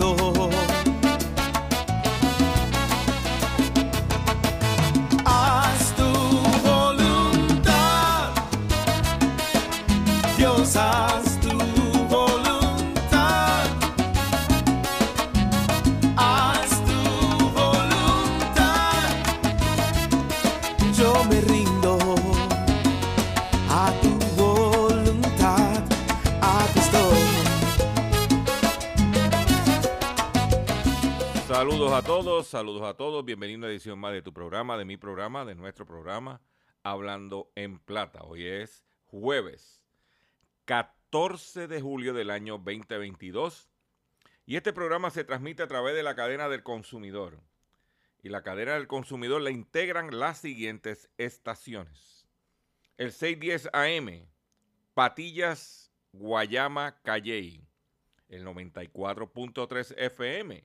Oh saludos a todos. Bienvenido a una edición más de tu programa, de mi programa, de nuestro programa, Hablando en Plata. Hoy es jueves 14 de julio del año 2022 y este programa se transmite a través de la cadena del consumidor. Y la cadena del consumidor la integran las siguientes estaciones. El 610 AM, Patillas, Guayama, Calley. El 94.3 FM,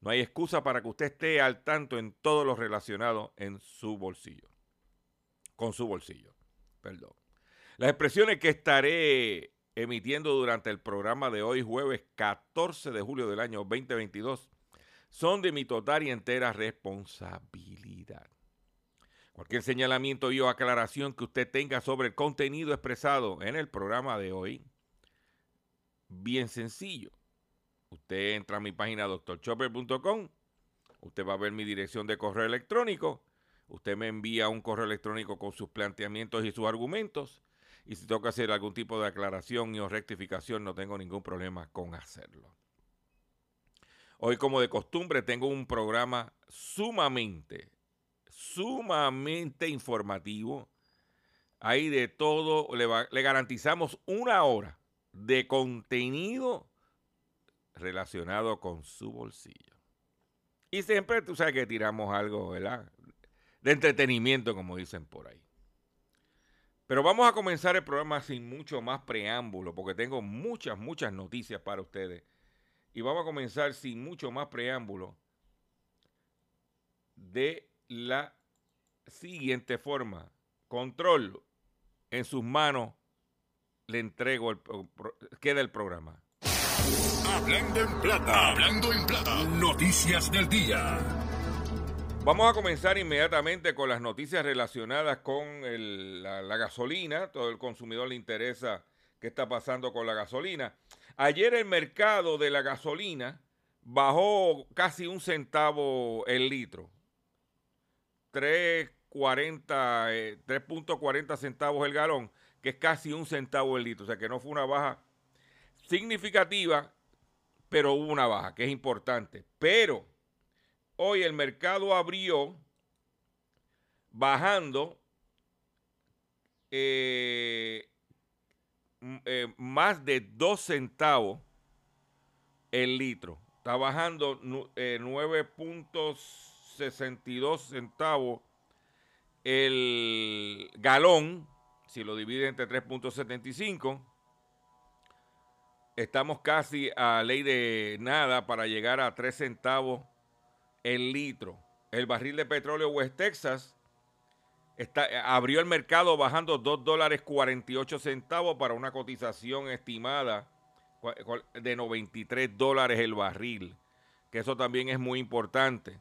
No hay excusa para que usted esté al tanto en todo lo relacionado en su bolsillo. Con su bolsillo. Perdón. Las expresiones que estaré emitiendo durante el programa de hoy, jueves 14 de julio del año 2022, son de mi total y entera responsabilidad. Cualquier señalamiento y o aclaración que usted tenga sobre el contenido expresado en el programa de hoy, bien sencillo. Usted entra a mi página doctorchopper.com, usted va a ver mi dirección de correo electrónico, usted me envía un correo electrónico con sus planteamientos y sus argumentos, y si que hacer algún tipo de aclaración y o rectificación, no tengo ningún problema con hacerlo. Hoy, como de costumbre, tengo un programa sumamente, sumamente informativo. Hay de todo, le garantizamos una hora de contenido relacionado con su bolsillo. Y siempre tú sabes que tiramos algo, ¿verdad? De entretenimiento, como dicen por ahí. Pero vamos a comenzar el programa sin mucho más preámbulo, porque tengo muchas, muchas noticias para ustedes. Y vamos a comenzar sin mucho más preámbulo de la siguiente forma. Control en sus manos, le entrego, el, queda el programa. Hablando en plata, hablando en plata. Noticias del día. Vamos a comenzar inmediatamente con las noticias relacionadas con la gasolina. Todo el consumidor le interesa qué está pasando con la gasolina. Ayer el mercado de la gasolina bajó casi un centavo el litro. 3.40, eh, 3.40 centavos el galón, que es casi un centavo el litro. O sea que no fue una baja significativa, pero hubo una baja, que es importante. Pero hoy el mercado abrió bajando eh, eh, más de 2 centavos el litro. Está bajando eh, 9.62 centavos el galón. Si lo divide entre 3.75, estamos casi a ley de nada para llegar a 3 centavos el litro. El barril de petróleo West Texas está, abrió el mercado bajando 2 dólares 48 centavos para una cotización estimada de 93 dólares el barril, que eso también es muy importante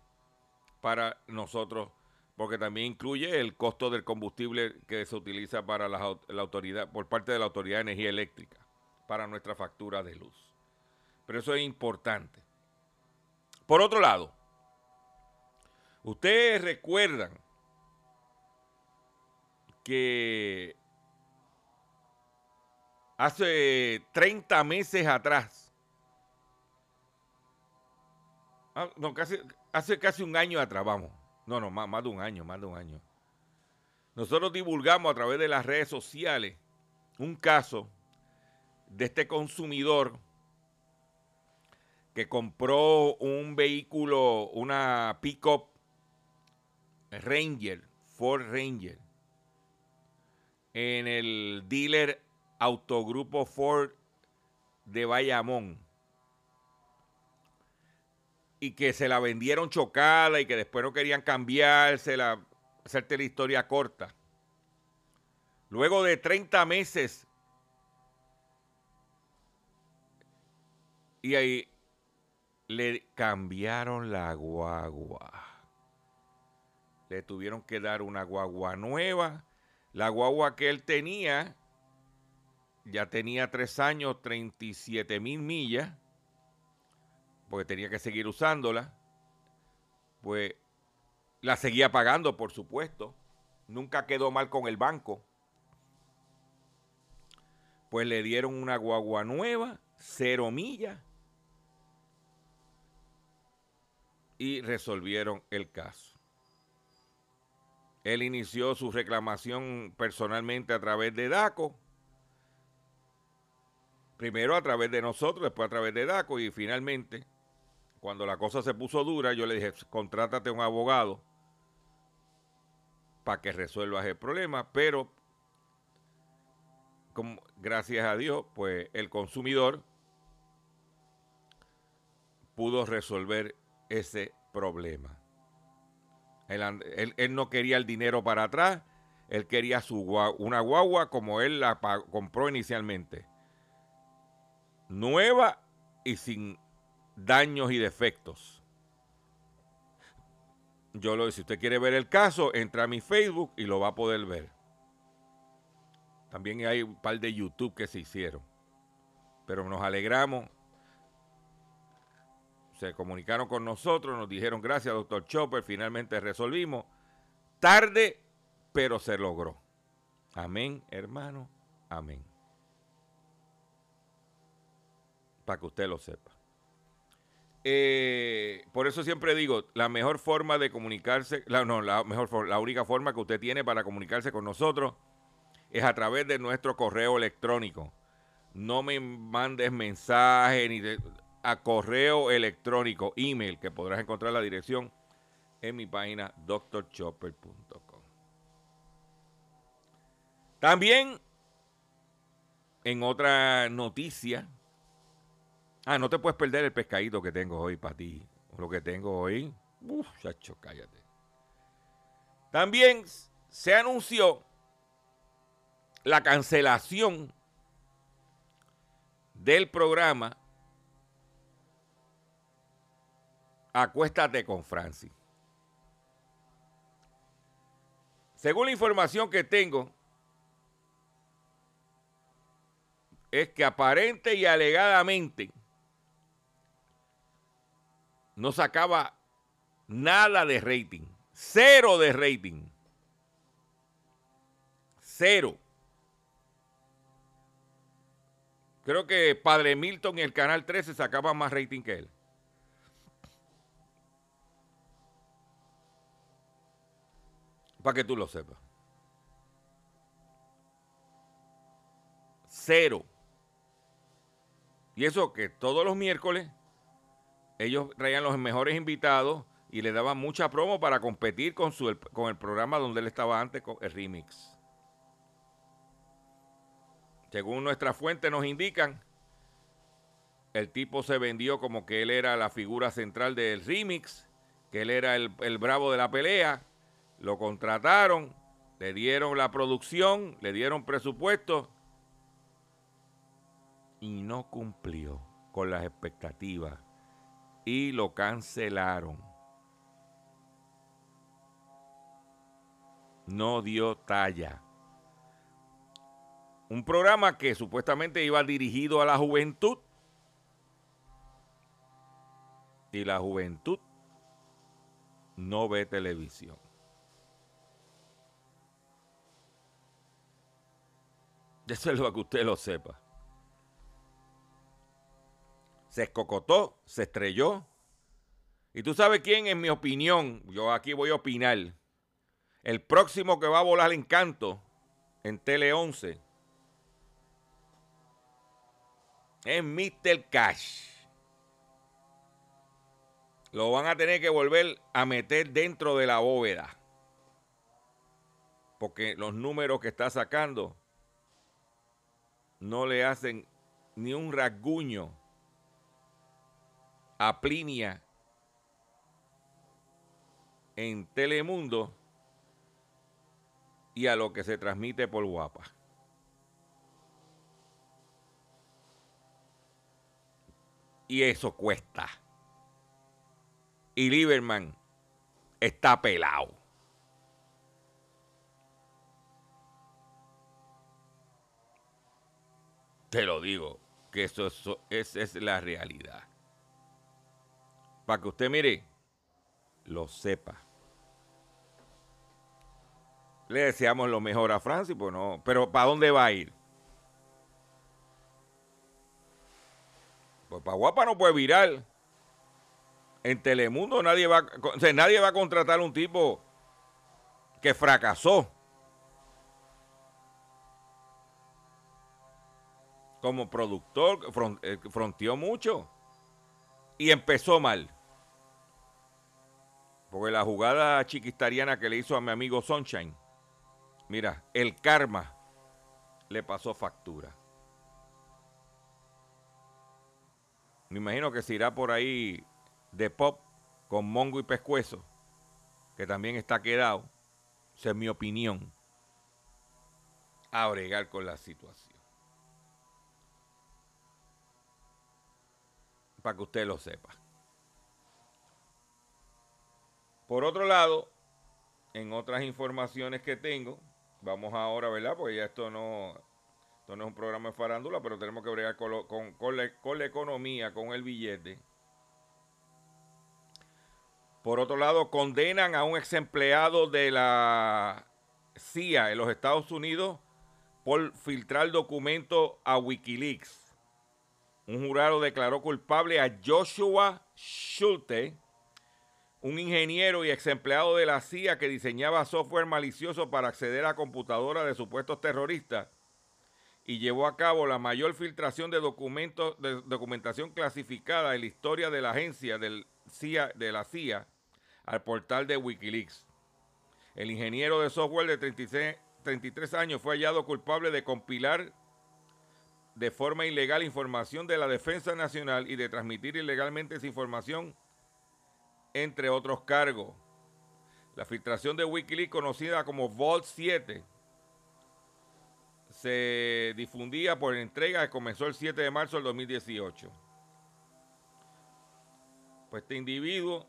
para nosotros, porque también incluye el costo del combustible que se utiliza para la autoridad, por parte de la Autoridad de Energía Eléctrica, para nuestra factura de luz. Pero eso es importante. Por otro lado, ustedes recuerdan que hace 30 meses atrás, ah, no, casi, hace casi un año atrás, vamos, no, no, más, más de un año, más de un año, nosotros divulgamos a través de las redes sociales un caso de este consumidor que compró un vehículo, una pickup Ranger, Ford Ranger, en el dealer Autogrupo Ford de Bayamón. Y que se la vendieron chocada y que después no querían cambiársela, hacerte la historia corta. Luego de 30 meses y ahí le cambiaron la guagua. Le tuvieron que dar una guagua nueva. La guagua que él tenía ya tenía tres años, 37 mil millas, porque tenía que seguir usándola. Pues la seguía pagando, por supuesto. Nunca quedó mal con el banco. Pues le dieron una guagua nueva, cero millas, y resolvieron el caso. Él inició su reclamación personalmente a través de DACO. Primero a través de nosotros, después a través de DACO y finalmente, cuando la cosa se puso dura, yo le dije, contrátate un abogado para que resuelvas el problema, pero gracias a Dios, pues el consumidor pudo resolver ese problema. Él, no quería el dinero para atrás, él quería su una guagua como él la compró inicialmente. Nueva y sin daños y defectos. Yo lo si usted quiere ver el caso, entra a mi Facebook y lo va a poder ver. También hay un par de YouTube que se hicieron. Pero nos alegramos se comunicaron con nosotros, nos dijeron gracias, doctor Chopper, finalmente resolvimos. Tarde, pero se logró. Amén, hermano, amén. Para que usted lo sepa. Eh, por eso siempre digo, la mejor forma de comunicarse, la, no, la mejor la única forma que usted tiene para comunicarse con nosotros es a través de nuestro correo electrónico. No me mandes mensaje ni de- a correo electrónico, email, que podrás encontrar la dirección en mi página drchopper.com. También en otra noticia, ah, no te puedes perder el pescadito que tengo hoy para ti. Lo que tengo hoy, uff, chacho, cállate. También se anunció la cancelación del programa Acuéstate con Francis. Según la información que tengo, es que aparente y alegadamente no sacaba nada de rating. Cero de rating. Cero. Creo que Padre Milton y el Canal 13 sacaban más rating que él. Para que tú lo sepas. Cero. Y eso que todos los miércoles ellos traían los mejores invitados y le daban mucha promo para competir con, su, con el programa donde él estaba antes, con el remix. Según nuestra fuente nos indican, el tipo se vendió como que él era la figura central del remix, que él era el, el bravo de la pelea, lo contrataron, le dieron la producción, le dieron presupuesto y no cumplió con las expectativas y lo cancelaron. No dio talla. Un programa que supuestamente iba dirigido a la juventud. Y la juventud no ve televisión. Eso es lo que usted lo sepa. Se escocotó, se estrelló. Y tú sabes quién, en mi opinión, yo aquí voy a opinar. El próximo que va a volar en canto en Tele 11 es Mr. Cash. Lo van a tener que volver a meter dentro de la bóveda. Porque los números que está sacando no le hacen ni un rasguño a Plinia en Telemundo y a lo que se transmite por Guapa. Y eso cuesta. Y Lieberman está pelado. Te lo digo, que eso, esa es la realidad. Para que usted mire, lo sepa. Le deseamos lo mejor a Francis, pues no. Pero ¿para dónde va a ir? Pues para Guapa no puede virar. En Telemundo nadie va, nadie va a contratar a un tipo que fracasó. Como productor, eh, fronteó mucho y empezó mal. Porque la jugada chiquistariana que le hizo a mi amigo Sunshine Mira, el karma le pasó factura. Me imagino que se irá por ahí de pop con Mongo y Pescuezo, que también está quedado, esa es mi opinión, a bregar con la situación. Para que usted lo sepa. Por otro lado, en otras informaciones que tengo, Vamos ahora, ¿verdad? Porque ya esto no, esto no es un programa de farándula, pero tenemos que bregar con, con, la, economía, con el billete. Por otro lado, condenan a un ex empleado de la CIA en los Estados Unidos por filtrar documentos a Wikileaks. Un jurado declaró culpable a Joshua Schulte un ingeniero y ex empleado de la CIA que diseñaba software malicioso para acceder a computadoras de supuestos terroristas y llevó a cabo la mayor filtración de documentos de documentación clasificada en la historia de la agencia de la CIA al portal de Wikileaks. El ingeniero de software de 33 años fue hallado culpable de compilar de forma ilegal información de la Defensa Nacional y de transmitir ilegalmente esa información entre otros cargos. La filtración de Wikileaks, conocida como Vault 7, se difundía por entrega que comenzó el 7 de marzo del 2018. Pues este individuo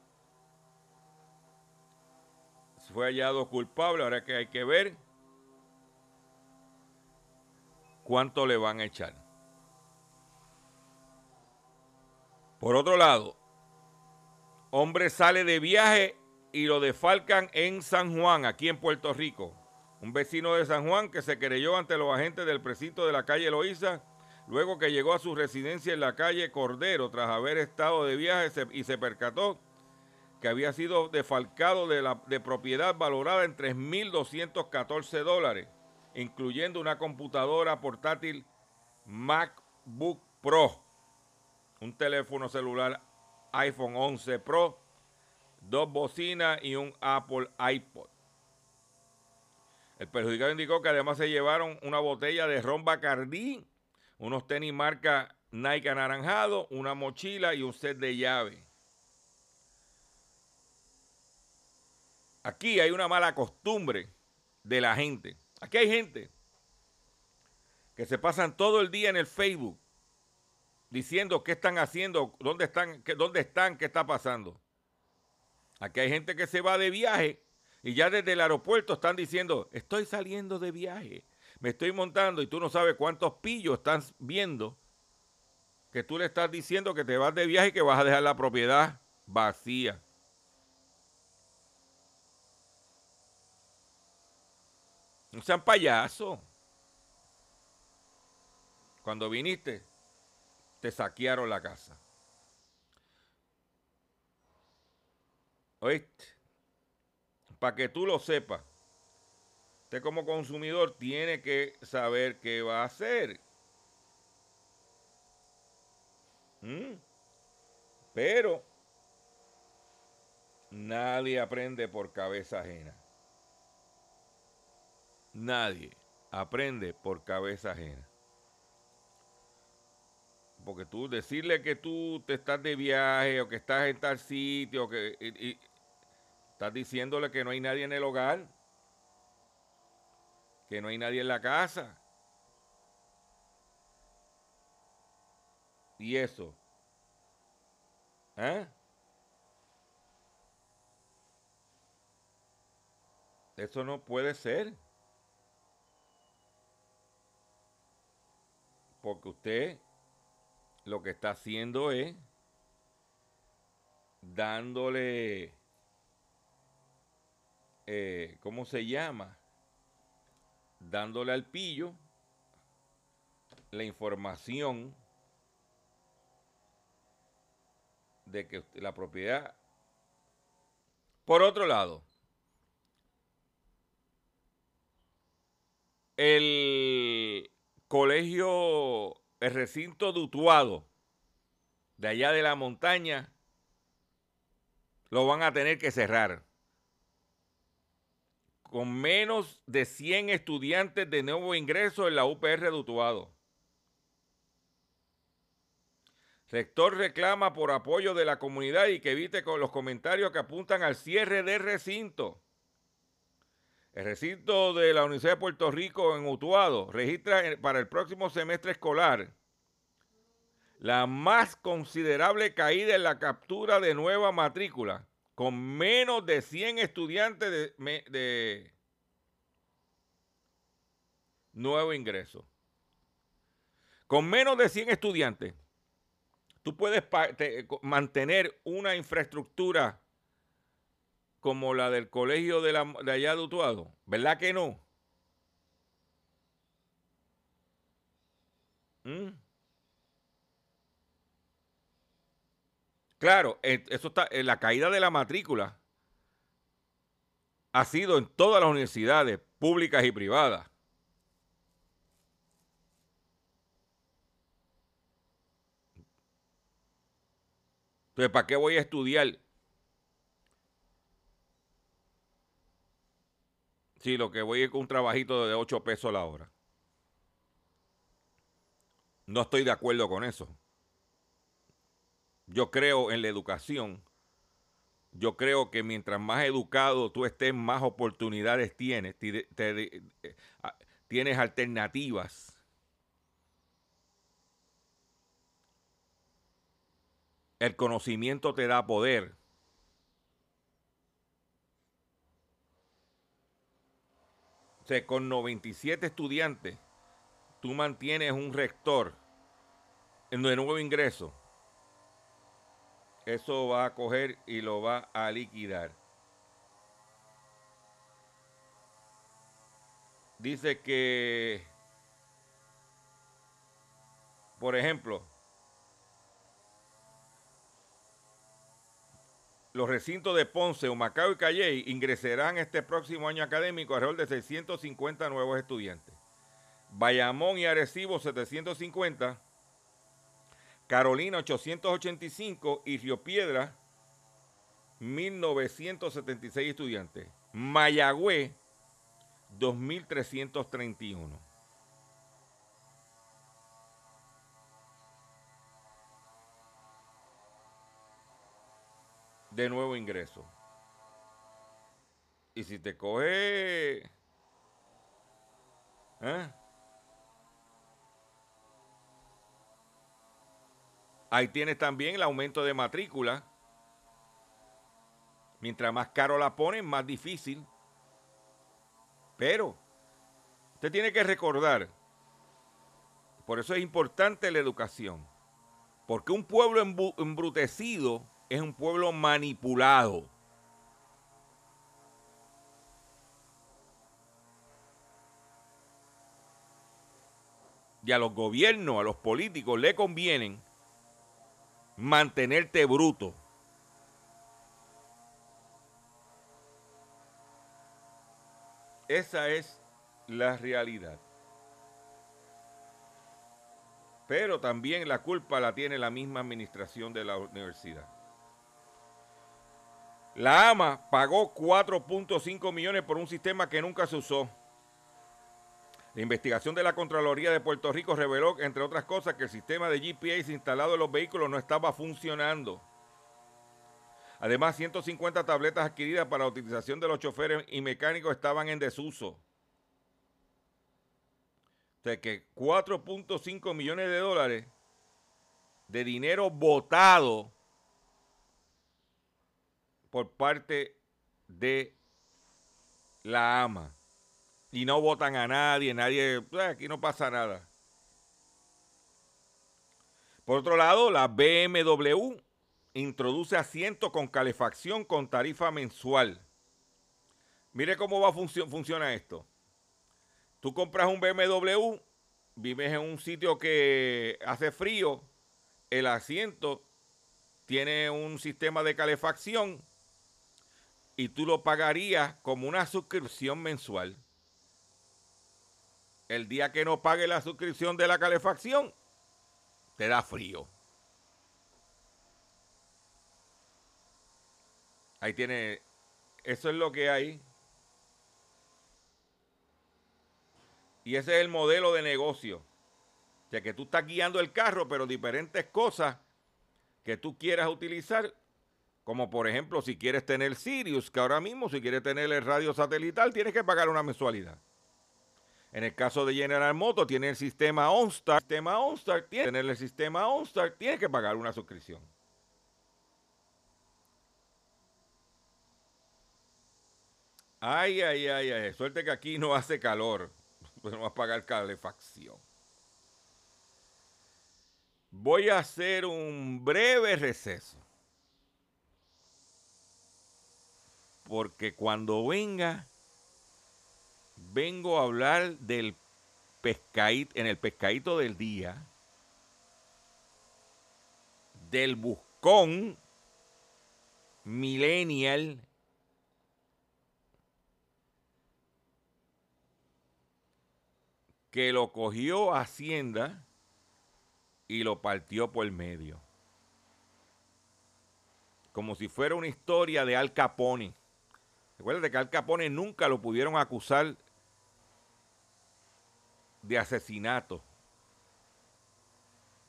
fue hallado culpable, ahora que hay que ver cuánto le van a echar. Por otro lado, Hombre sale de viaje y lo defalcan en San Juan, aquí en Puerto Rico. Un vecino de San Juan que se querelló ante los agentes del precinto de la calle Loíza, luego que llegó a su residencia en la calle Cordero tras haber estado de viaje y se percató que había sido defalcado de, la, de propiedad valorada en 3.214 dólares, incluyendo una computadora portátil MacBook Pro, un teléfono celular iPhone 11 Pro, dos bocinas y un Apple iPod. El perjudicado indicó que además se llevaron una botella de ron Bacardí, unos tenis marca Nike anaranjado, una mochila y un set de llave. Aquí hay una mala costumbre de la gente. Aquí hay gente que se pasan todo el día en el Facebook diciendo qué están haciendo, dónde están, qué, dónde están, qué está pasando. Aquí hay gente que se va de viaje y ya desde el aeropuerto están diciendo, estoy saliendo de viaje, me estoy montando y tú no sabes cuántos pillos están viendo que tú le estás diciendo que te vas de viaje y que vas a dejar la propiedad vacía. No sean payasos. Cuando viniste, te saquearon la casa. ¿Oíste? Para que tú lo sepas. Usted como consumidor tiene que saber qué va a hacer. ¿Mm? Pero nadie aprende por cabeza ajena. Nadie aprende por cabeza ajena. Porque tú decirle que tú te estás de viaje o que estás en tal sitio, que y- estás diciéndole que no hay nadie en el hogar, que no hay nadie en la casa. Y eso. ¿Eh? Eso no puede ser. Porque usted lo que está haciendo es dándole, eh, ¿cómo se llama? Dándole al pillo la información de que la propiedad... Por otro lado, el colegio, el recinto de Utuado, de allá de la montaña, lo van a tener que cerrar. Con menos de 100 estudiantes de nuevo ingreso en la UPR de Utuado. Rector reclama por apoyo de la comunidad y que evite con los comentarios que apuntan al cierre del recinto. El recinto de la Universidad de Puerto Rico en Utuado registra para el próximo semestre escolar la más considerable caída en la captura de nueva matrícula, con menos de 100 estudiantes de, de nuevo ingreso. Con menos de 100 estudiantes, tú puedes mantener una infraestructura como la del colegio de, la, de allá de Utuado. ¿Verdad que no? ¿Mm? Claro, eh, eso está, eh, la caída de la matrícula ha sido en todas las universidades públicas y privadas. Entonces, ¿para qué voy a estudiar? Si lo que voy es con un trabajito de 8 pesos la hora. No estoy de acuerdo con eso. Yo creo en la educación. Yo creo que mientras más educado tú estés, más oportunidades tienes. Ti- te- eh, tienes alternativas. El conocimiento te da poder. Sea, con 97 estudiantes, tú mantienes un rector en de nuevo ingreso eso va a coger y lo va a liquidar. Dice que, por ejemplo, los recintos de Ponce, Humacao y Calley ingresarán este próximo año académico alrededor de 650 nuevos estudiantes. Bayamón y Arecibo 750, Carolina 885 y Río Piedra 1976 estudiantes. Mayagüez 2331. De nuevo ingreso. Y si te coge... ¿eh? Ahí tienes también el aumento de matrícula. Mientras más caro la ponen, más difícil. Pero usted tiene que recordar, por eso es importante la educación, porque un pueblo embrutecido es un pueblo manipulado. Y a los gobiernos, a los políticos le convienen mantenerte bruto. Esa es la realidad. Pero también la culpa la tiene la misma administración de la universidad. La AMA pagó 4.5 millones por un sistema que nunca se usó. La investigación de la Contraloría de Puerto Rico reveló, entre otras cosas, que el sistema de GPS instalado en los vehículos no estaba funcionando. Además, 150 tabletas adquiridas para la utilización de los choferes y mecánicos estaban en desuso. O sea que 4.5 millones de dólares de dinero votado por parte de la AMA y no votan a nadie, nadie, aquí no pasa nada. Por otro lado, la BMW introduce asiento con calefacción con tarifa mensual. Mire cómo va funciona esto. Tú compras un BMW, vives en un sitio que hace frío, el asiento tiene un sistema de calefacción y tú lo pagarías como una suscripción mensual el día que no pague la suscripción de la calefacción, te da frío. Ahí tiene, eso es lo que hay. Y ese es el modelo de negocio. O sea, que tú estás guiando el carro, pero diferentes cosas que tú quieras utilizar, como por ejemplo si quieres tener Sirius, que ahora mismo si quieres tener el radio satelital tienes que pagar una mensualidad. En el caso de General Motors, tiene el sistema OnStar. sistema OnStar tiene tener el sistema OnStar, tiene que pagar una suscripción. Ay, ay, ay, ay. Suerte que aquí no hace calor. Pues no va a pagar calefacción. Voy a hacer un breve receso. Porque cuando venga vengo a hablar del pescadito, en el pescadito del día, del buscón millennial que lo cogió Hacienda y lo partió por el medio. Como si fuera una historia de Al Capone. Recuerda que Al Capone nunca lo pudieron acusar de asesinato.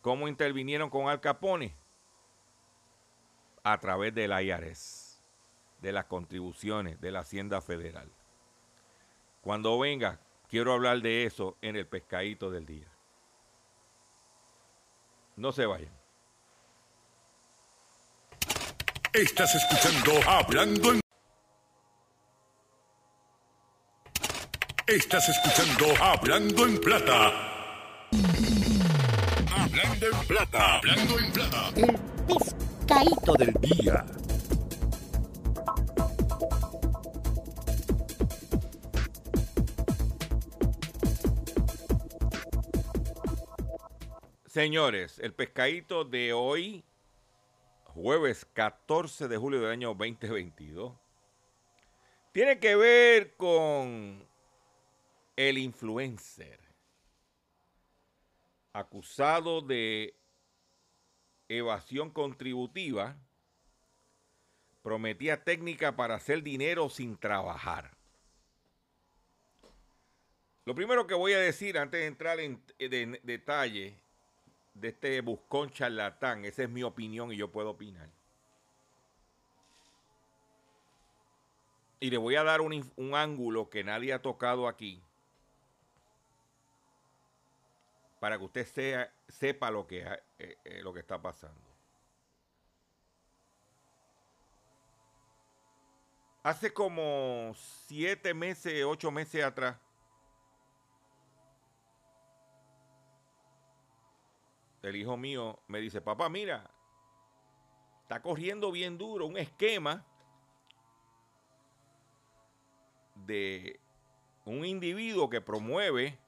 ¿Cómo intervinieron con Al Capone? A través del IRS, de las contribuciones de la Hacienda Federal. Cuando venga, quiero hablar de eso en el pescadito del día. No se vayan. Estás escuchando Hablando en Estás escuchando Hablando en Plata. Hablando en Plata. Hablando en Plata. El pescadito del día. Señores, el pescadito de hoy, jueves 14 de julio del año 2022, tiene que ver con el influencer acusado de evasión contributiva, prometía técnica para hacer dinero sin trabajar. Lo primero que voy a decir antes de entrar en, de- detalle de este buscón charlatán, esa es mi opinión y yo puedo opinar. Y le voy a dar un ángulo que nadie ha tocado aquí para que usted sea, sepa lo que, eh, eh, lo que está pasando. Hace como siete meses, ocho meses atrás, el hijo mío me dice, papá, mira, está corriendo bien duro un esquema de un individuo que promueve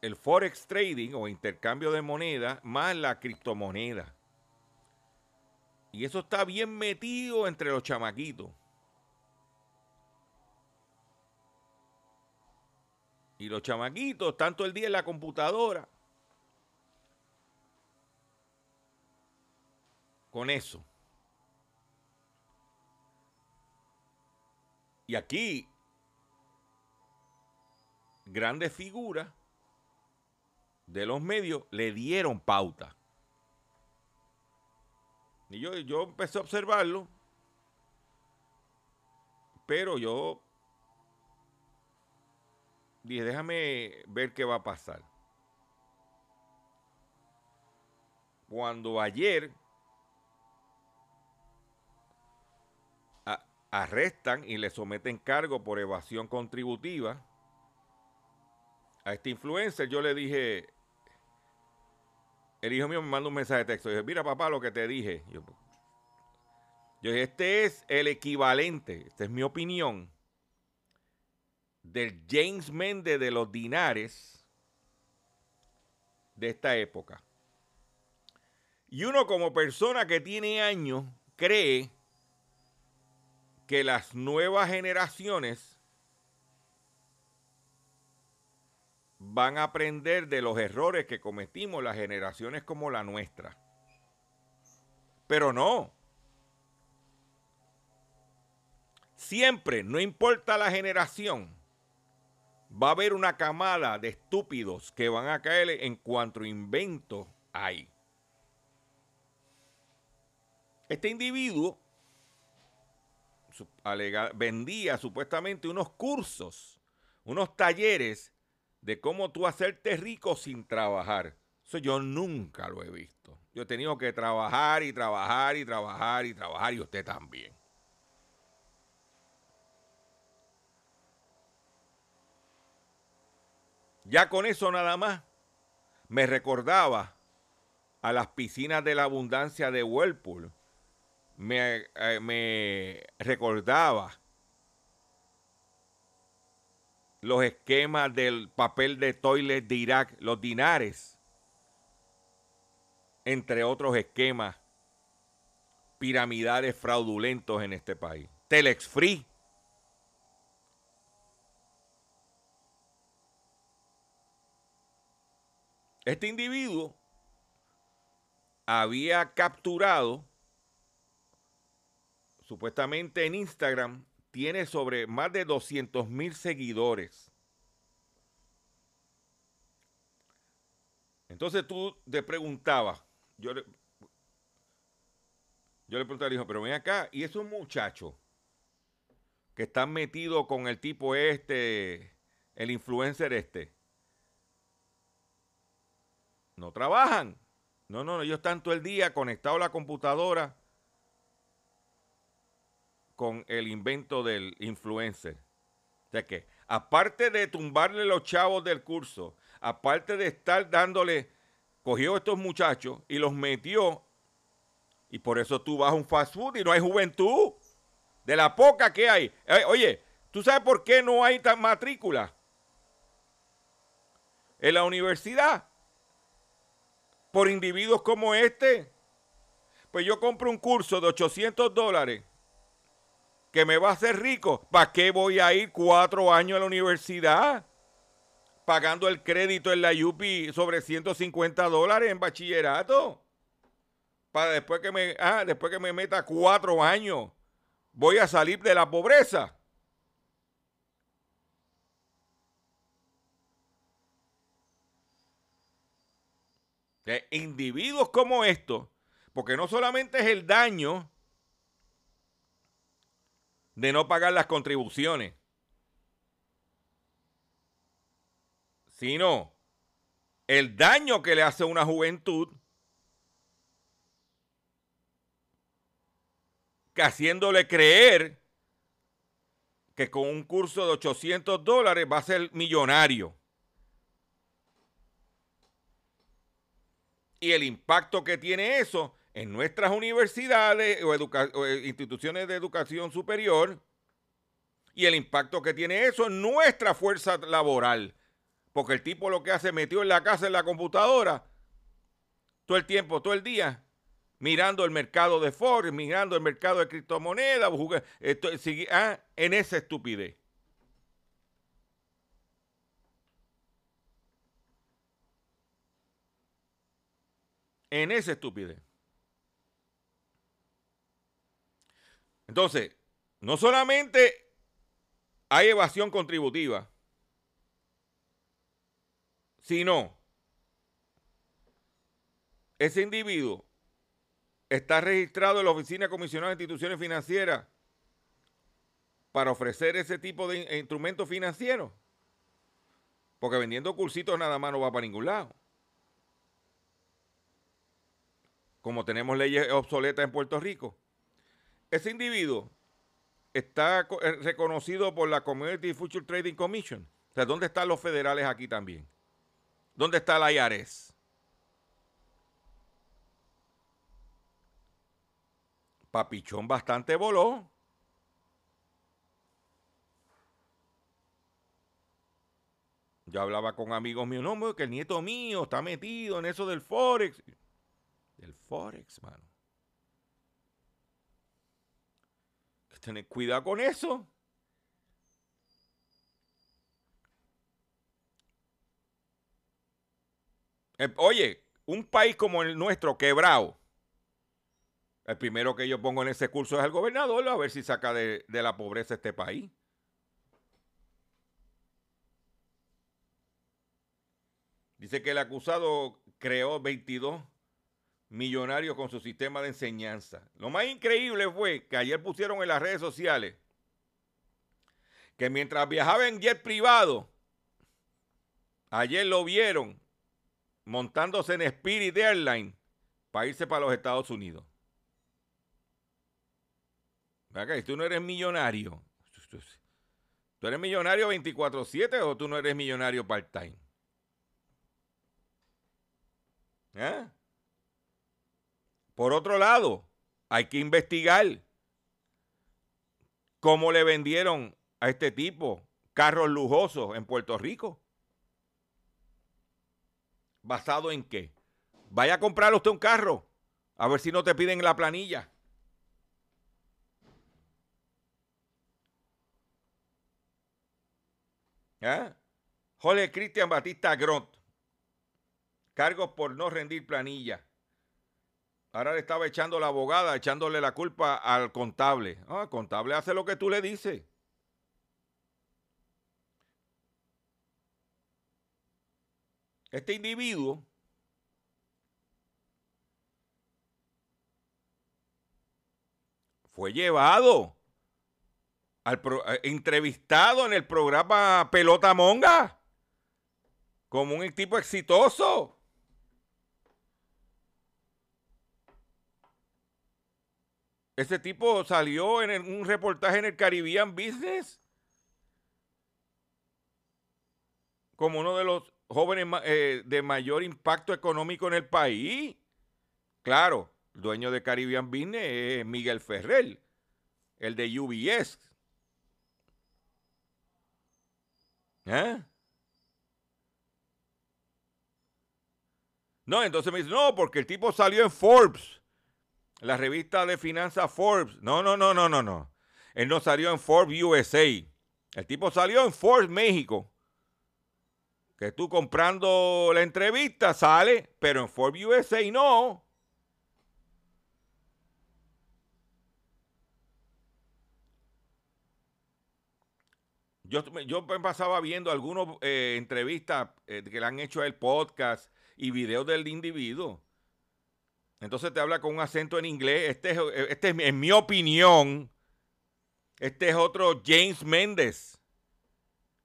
el forex trading o intercambio de moneda más la criptomoneda. Y eso está bien metido entre los chamaquitos. Y los chamaquitos todo el día en la computadora. Con eso. Y aquí, grandes figuras de los medios le dieron pauta. Y yo, yo empecé a observarlo, pero yo dije, déjame ver qué va a pasar. Cuando ayer arrestan y le someten cargo por evasión contributiva a este influencer, yo le dije, el hijo mío me manda un mensaje de texto. Dije, mira papá, lo que te dije. Yo, yo dije, este es el equivalente, esta es mi opinión, del James Méndez de los dinares de esta época. Y uno como persona que tiene años cree que las nuevas generaciones van a aprender de los errores que cometimos las generaciones como la nuestra. Pero no. Siempre, no importa la generación, va a haber una camada de estúpidos que van a caer en cuanto invento hay. Este individuo vendía supuestamente unos cursos, unos talleres de cómo tú hacerte rico sin trabajar. Eso yo nunca lo he visto. Yo he tenido que trabajar y trabajar y trabajar y trabajar y usted también. Ya con eso nada más me recordaba a las piscinas de la abundancia de Whirlpool. Me, eh, me recordaba los esquemas del papel de toilet de Irak, los dinares, entre otros esquemas piramidales fraudulentos en este país. Telex Free. Este individuo había capturado, supuestamente en Instagram, tiene sobre más de 200 mil seguidores. Entonces tú te preguntabas, yo le, yo le pregunté al hijo, pero ven acá, y esos muchachos que están metidos con el tipo este, el influencer este, no trabajan. No, no, ellos están todo el día conectados a la computadora con el invento del influencer. O sea que, aparte de tumbarle los chavos del curso, aparte de estar dándole cogió a estos muchachos y los metió. Y por eso tú vas a un fast food y no hay juventud. De la poca que hay. Eh, oye, ¿tú sabes por qué no hay tan matrícula? En la universidad. Por individuos como este. Pues yo compro un curso de 800 dólares que me va a hacer rico. ¿Para qué voy a ir cuatro años a la universidad? Pagando el crédito en la UPI sobre 150 dólares en bachillerato. Para después que me, ah, después que me meta cuatro años, voy a salir de la pobreza. De individuos como estos, porque no solamente es el daño de no pagar las contribuciones, sino el daño que le hace una juventud que haciéndole creer que con un curso de 800 dólares va a ser millonario. Y el impacto que tiene eso en nuestras universidades o, o, instituciones de educación superior y el impacto que tiene eso en nuestra fuerza laboral. Porque el tipo lo que hace, metió en la casa en la computadora todo el tiempo, todo el día, mirando el mercado de Forex, mirando el mercado de criptomonedas, ah, en esa estupidez. En esa estupidez. Entonces, no solamente hay evasión contributiva, sino ese individuo está registrado en la Oficina Comisionada de Instituciones Financieras para ofrecer ese tipo de instrumentos financieros. Porque vendiendo cursitos nada más no va para ningún lado. Como tenemos leyes obsoletas en Puerto Rico. Ese individuo está eh, reconocido por la Community Future Trading Commission. O sea, ¿dónde están los federales aquí también? ¿Dónde está la IARES? Papichón bastante voló. Yo hablaba con amigos míos, no, que el nieto mío está metido en eso del Forex. Del Forex, mano. Tener cuidado con eso. Eh, oye, un país como el nuestro, quebrado, el primero que yo pongo en ese curso es el gobernador, a ver si saca de, la pobreza este país. Dice que el acusado creó 22 millonarios con su sistema de enseñanza. Lo más increíble fue que ayer pusieron en las redes sociales que mientras viajaba en jet privado, ayer lo vieron montándose en Spirit Airlines para irse para los Estados Unidos. Tú no eres millonario, ¿tú eres millonario 24-7 o tú no eres millonario part-time? ¿Eh? Por otro lado, hay que investigar cómo le vendieron a este tipo carros lujosos en Puerto Rico. ¿Basado en qué? Vaya a comprar usted un carro, a ver si no te piden la planilla. ¿Eh? Jorge Cristian Batista Gront. Cargos por no rendir planilla. Ahora le estaba echando la abogada, echándole la culpa al contable. Ah, el contable hace lo que tú le dices. Este individuo fue llevado eh, entrevistado en el programa Pelota Monga como un tipo exitoso. Ese tipo salió en un reportaje en el Caribbean Business como uno de los jóvenes eh, de mayor impacto económico en el país. Claro, el dueño de Caribbean Business es Miguel Ferrer, el de UBS. ¿Eh? No, entonces me dice, no, porque el tipo salió en Forbes, la revista de finanzas Forbes. No, no, no, no, no, no. Él no salió en Forbes USA. El tipo salió en Forbes México. Que tú comprando la entrevista sale, pero en Forbes USA no. Yo, yo pasaba viendo algunas entrevistas eh, que le han hecho él, podcast y videos del individuo. Entonces te habla con un acento en inglés. Este es, este es, en mi opinión, este es otro James Méndez.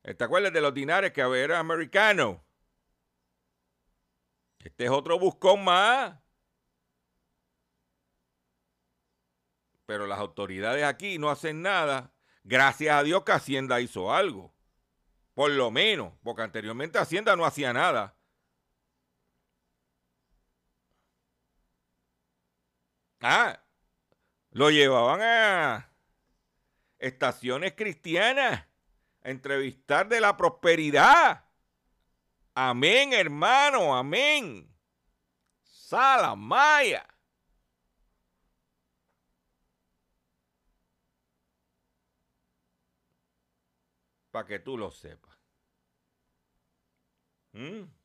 ¿Te acuerdas de los dinares que era americano? Este es otro buscón más. Pero las autoridades aquí no hacen nada. Gracias a Dios que Hacienda hizo algo. Por lo menos, porque anteriormente Hacienda no hacía nada. Ah, lo llevaban a estaciones cristianas a entrevistar de la prosperidad. Amén, hermano, amén. Salamaya. Para que tú lo sepas. ¿Mm?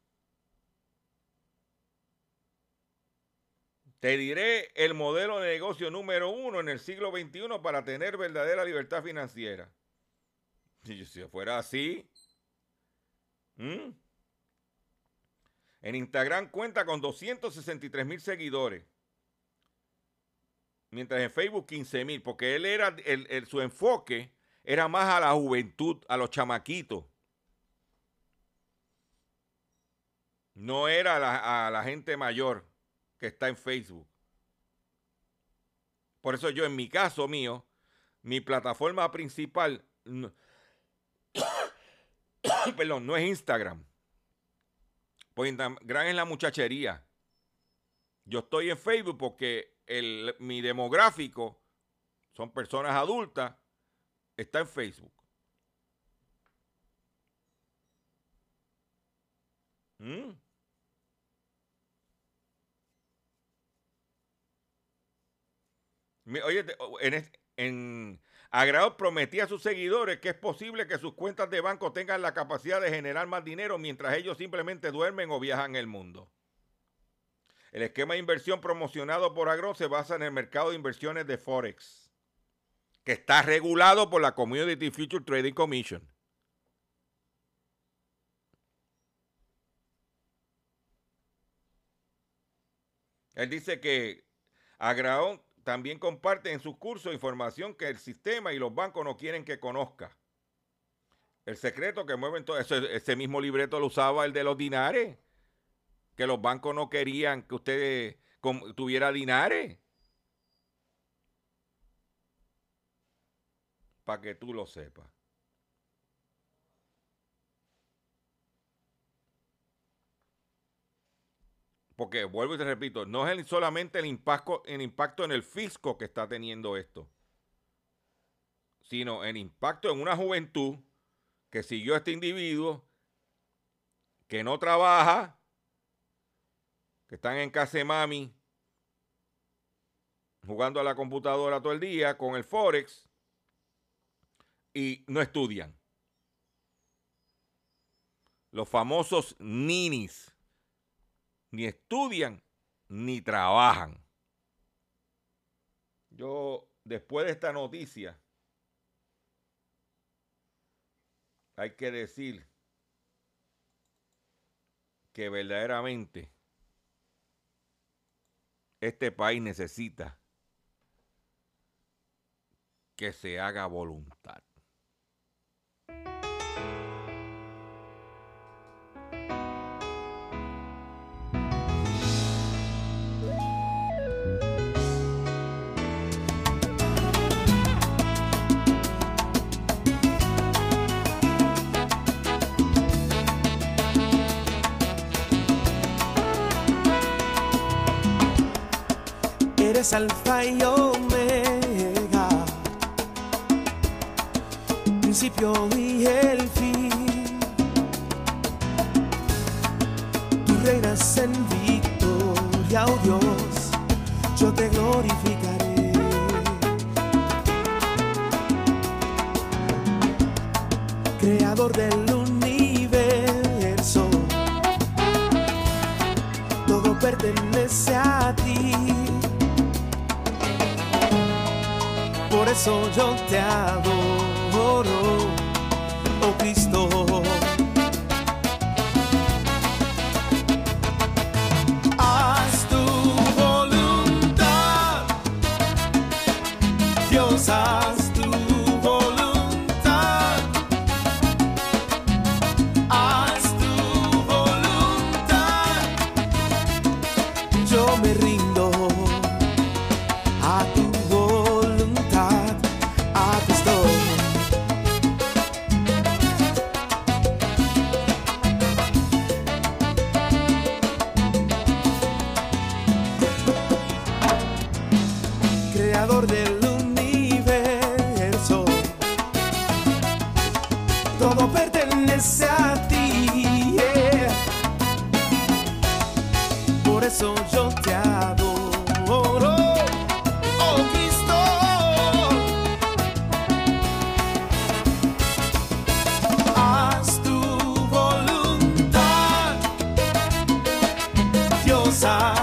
Te diré el modelo de negocio número uno en el siglo XXI para tener verdadera libertad financiera. Si, si fuera así. En Instagram cuenta con 263 mil seguidores. Mientras en Facebook 15 mil. Porque él era, el, su enfoque era más a la juventud, a los chamaquitos. No era a la gente mayor que está en Facebook. Por eso yo en mi caso mío, mi plataforma principal, no, perdón, no es Instagram. Pues Instagram es la muchachería. Yo estoy en Facebook porque el, mi demográfico son personas adultas, está en Facebook. ¿Mm? Oye, en, en Agrado prometía a sus seguidores que es posible que sus cuentas de banco tengan la capacidad de generar más dinero mientras ellos simplemente duermen o viajan el mundo. El esquema de inversión promocionado por Agro se basa en el mercado de inversiones de Forex, que está regulado por la Commodity Future Trading Commission. Él dice que Agraón también comparte en sus cursos información que el sistema y los bancos no quieren que conozca. El secreto que mueven todo eso, ese mismo libreto lo usaba el de los dinares, que los bancos no querían que usted tuviera dinares. Para que tú lo sepas. Porque vuelvo y te repito, no es solamente el impacto, el impacto en el fisco que está teniendo esto, sino el impacto en una juventud que siguió a este individuo, que no trabaja, que están en casa de mami, jugando a la computadora todo el día con el Forex y no estudian. Los famosos ninis ni estudian ni trabajan. Yo, después de esta noticia, hay que decir que verdaderamente este país necesita que se haga voluntad. Eres alfa y omega, principio y el fin. Tú reinas en victoria, oh Dios, yo te glorificaré. Creador del universo, todo pertenece a Por eso yo te adoro, Dios,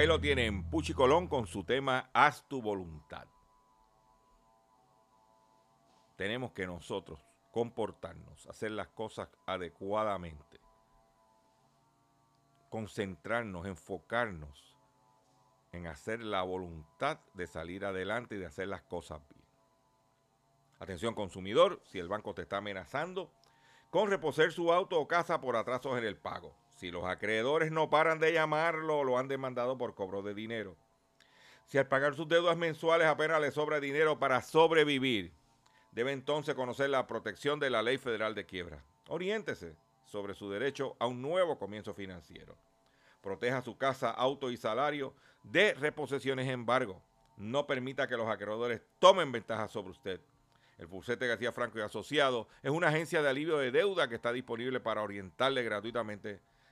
Ahí lo tienen, Puchi Colón con su tema Haz tu voluntad. Tenemos que nosotros comportarnos, hacer las cosas adecuadamente, concentrarnos, enfocarnos en hacer la voluntad de salir adelante y de hacer las cosas bien. Atención consumidor, si el banco te está amenazando con reposer su auto o casa por atrasos en el pago. Si los acreedores no paran de llamarlo lo han demandado por cobro de dinero. Si al pagar sus deudas mensuales apenas le sobra dinero para sobrevivir. Debe entonces conocer la protección de la ley federal de quiebra. Oriéntese sobre su derecho a un nuevo comienzo financiero. Proteja su casa, auto y salario de reposesiones embargo. No permita que los acreedores tomen ventaja sobre usted. El Fusete García Franco y Asociado es una agencia de alivio de deuda que está disponible para orientarle gratuitamente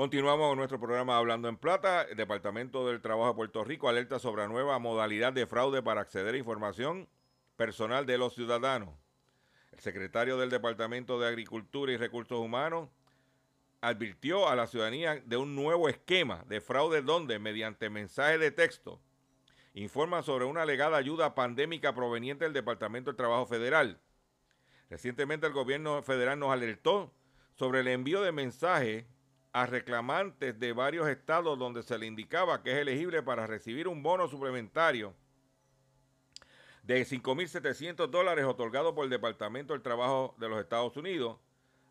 Continuamos con nuestro programa Hablando en Plata. El Departamento del Trabajo de Puerto Rico alerta sobre la nueva modalidad de fraude para acceder a información personal de los ciudadanos. El secretario del Departamento de Agricultura y Recursos Humanos advirtió a la ciudadanía de un nuevo esquema de fraude donde, mediante mensaje de texto, informa sobre una alegada ayuda pandémica proveniente del Departamento del Trabajo Federal. Recientemente el gobierno federal nos alertó sobre el envío de mensajes a reclamantes de varios estados donde se le indicaba que es elegible para recibir un bono suplementario de 5.700 dólares otorgado por el Departamento del Trabajo de los Estados Unidos,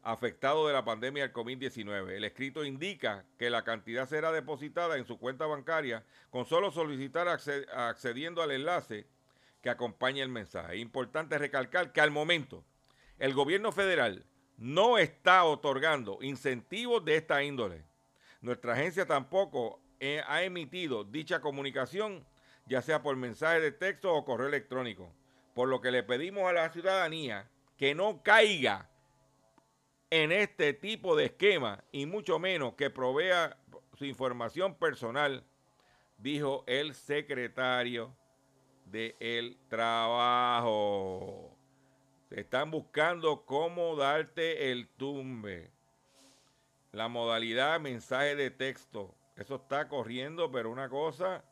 afectado de la pandemia del COVID-19. El escrito indica que la cantidad será depositada en su cuenta bancaria con solo solicitar accediendo al enlace que acompaña el mensaje. Es importante recalcar que al momento el gobierno federal no está otorgando incentivos de esta índole. Nuestra agencia tampoco eh, ha emitido dicha comunicación, ya sea por mensaje de texto o correo electrónico, por lo que le pedimos a la ciudadanía que no caiga en este tipo de esquema y mucho menos que provea su información personal, dijo el secretario del Trabajo. Están buscando cómo darte el tumbe. La modalidad mensaje de texto. Eso está corriendo, pero una cosa.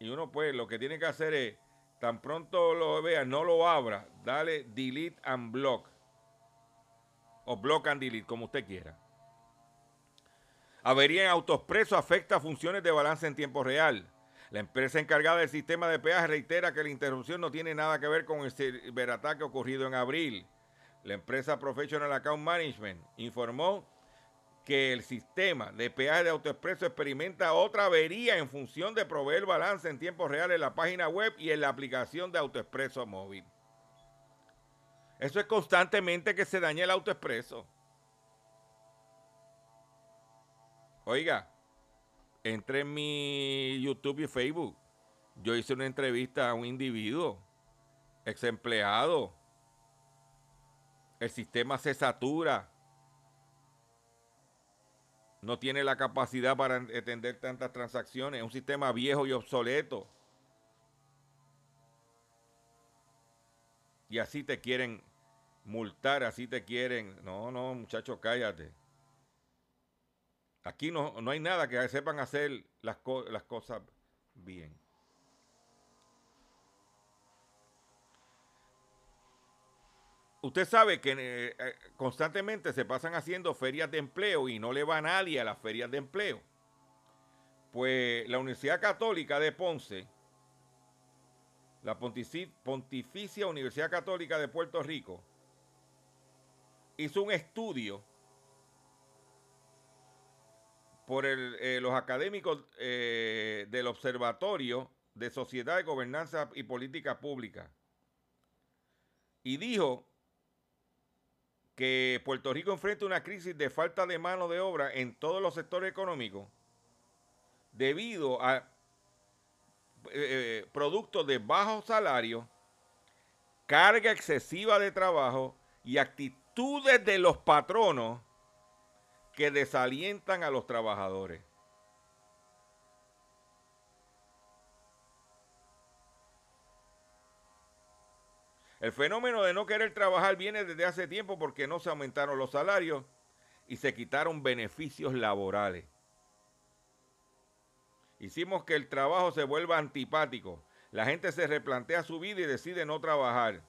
Y uno pues lo que tiene que hacer es, tan pronto lo vea, no lo abra, dale delete and block. O block and delete, como usted quiera. Avería en autoexpreso afecta funciones de balance en tiempo real. La empresa encargada del sistema de peaje reitera que la interrupción no tiene nada que ver con el ciberataque ocurrido en abril. La empresa Professional Account Management informó que el sistema de peaje de AutoExpreso experimenta otra avería en función de proveer balance en tiempo real en la página web y en la aplicación de AutoExpreso móvil. Eso es constantemente que se daña el AutoExpreso. Oiga, entre en mi YouTube y Facebook. Yo hice una entrevista a un individuo, ex empleado. El sistema se satura. No tiene la capacidad para atender tantas transacciones. Es un sistema viejo y obsoleto. Y así te quieren multar, así te quieren. No, no, muchacho, cállate. Aquí no, hay nada que sepan hacer las, las cosas bien. Usted sabe que eh, eh, constantemente se pasan haciendo ferias de empleo y no le va a nadie a las ferias de empleo. Pues la Universidad Católica de Ponce, la Pontificia Universidad Católica de Puerto Rico, hizo un estudio por eh, los académicos eh, del Observatorio de Sociedad de Gobernanza y Política Pública. Y dijo que Puerto Rico enfrenta una crisis de falta de mano de obra en todos los sectores económicos debido a eh, productos de bajo salario, carga excesiva de trabajo y actitudes de los patronos que desalientan a los trabajadores. El fenómeno de no querer trabajar viene desde hace tiempo porque no se aumentaron los salarios y se quitaron beneficios laborales. Hicimos que el trabajo se vuelva antipático. La gente se replantea su vida y decide no trabajar.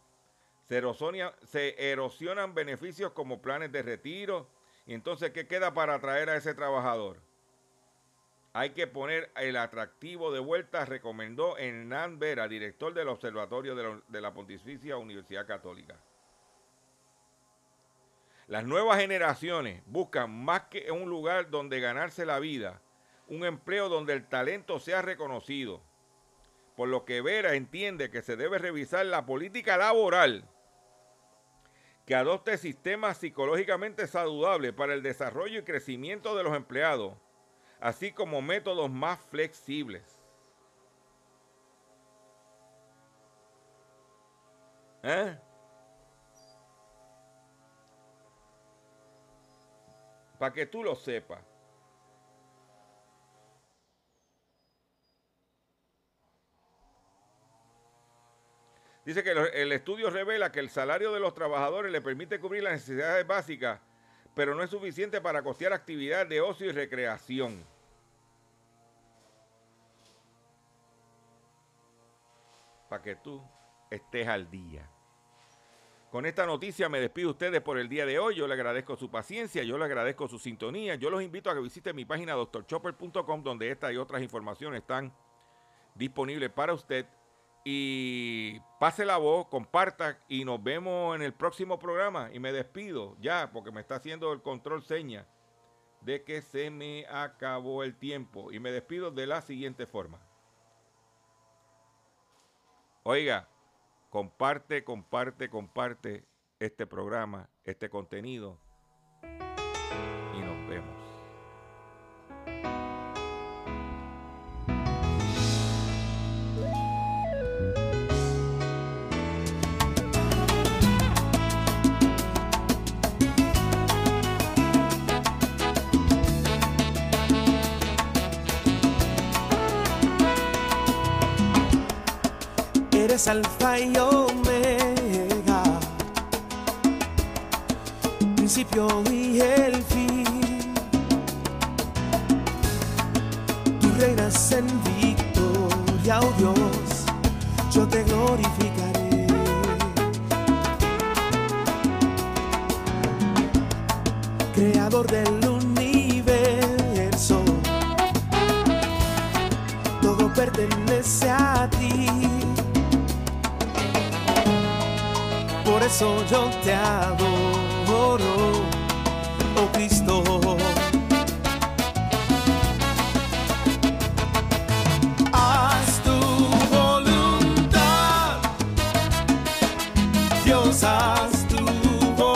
Se, se erosionan beneficios como planes de retiro, y entonces, ¿qué queda para atraer a ese trabajador? Hay que poner el atractivo de vuelta, recomendó Hernán Vera, director del Observatorio de la, de la Pontificia Universidad Católica. Las nuevas generaciones buscan más que un lugar donde ganarse la vida, un empleo donde el talento sea reconocido. Por lo que Vera entiende que se debe revisar la política laboral que adopte sistemas psicológicamente saludables para el desarrollo y crecimiento de los empleados, así como métodos más flexibles. ¿Eh? Para que tú lo sepas. Dice que el estudio revela que el salario de los trabajadores le permite cubrir las necesidades básicas, pero no es suficiente para costear actividades de ocio y recreación. Para que tú estés al día. Con esta noticia me despido ustedes por el día de hoy. Yo le agradezco su paciencia, yo le agradezco su sintonía. Yo los invito a que visiten mi página doctorchopper.com donde esta y otras informaciones están disponibles para usted y pase la voz, comparta y nos vemos en el próximo programa. Y me despido ya porque me está haciendo el control seña de que se me acabó el tiempo. Y me despido de la siguiente forma. Oiga, comparte, comparte, comparte este programa, este contenido alfa y omega, principio y el fin. Tú reinas en victoria, oh Dios, yo te glorificaré. Creador del universo, todo pertenece a ti. Por eso yo te adoro,